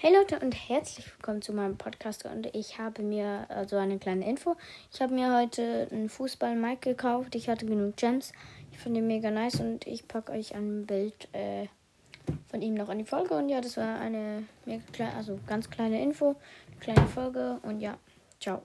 Hey Leute und herzlich willkommen zu meinem Podcast und ich habe mir also eine kleine Info. Ich habe mir heute einen Fußball-Mic gekauft. Ich hatte genug Gems. Ich finde ihn mega nice und ich packe euch ein Bild äh, von ihm noch in die Folge. Und ja, das war eine mega kleine, also ganz kleine Info, eine kleine Folge und ja, ciao.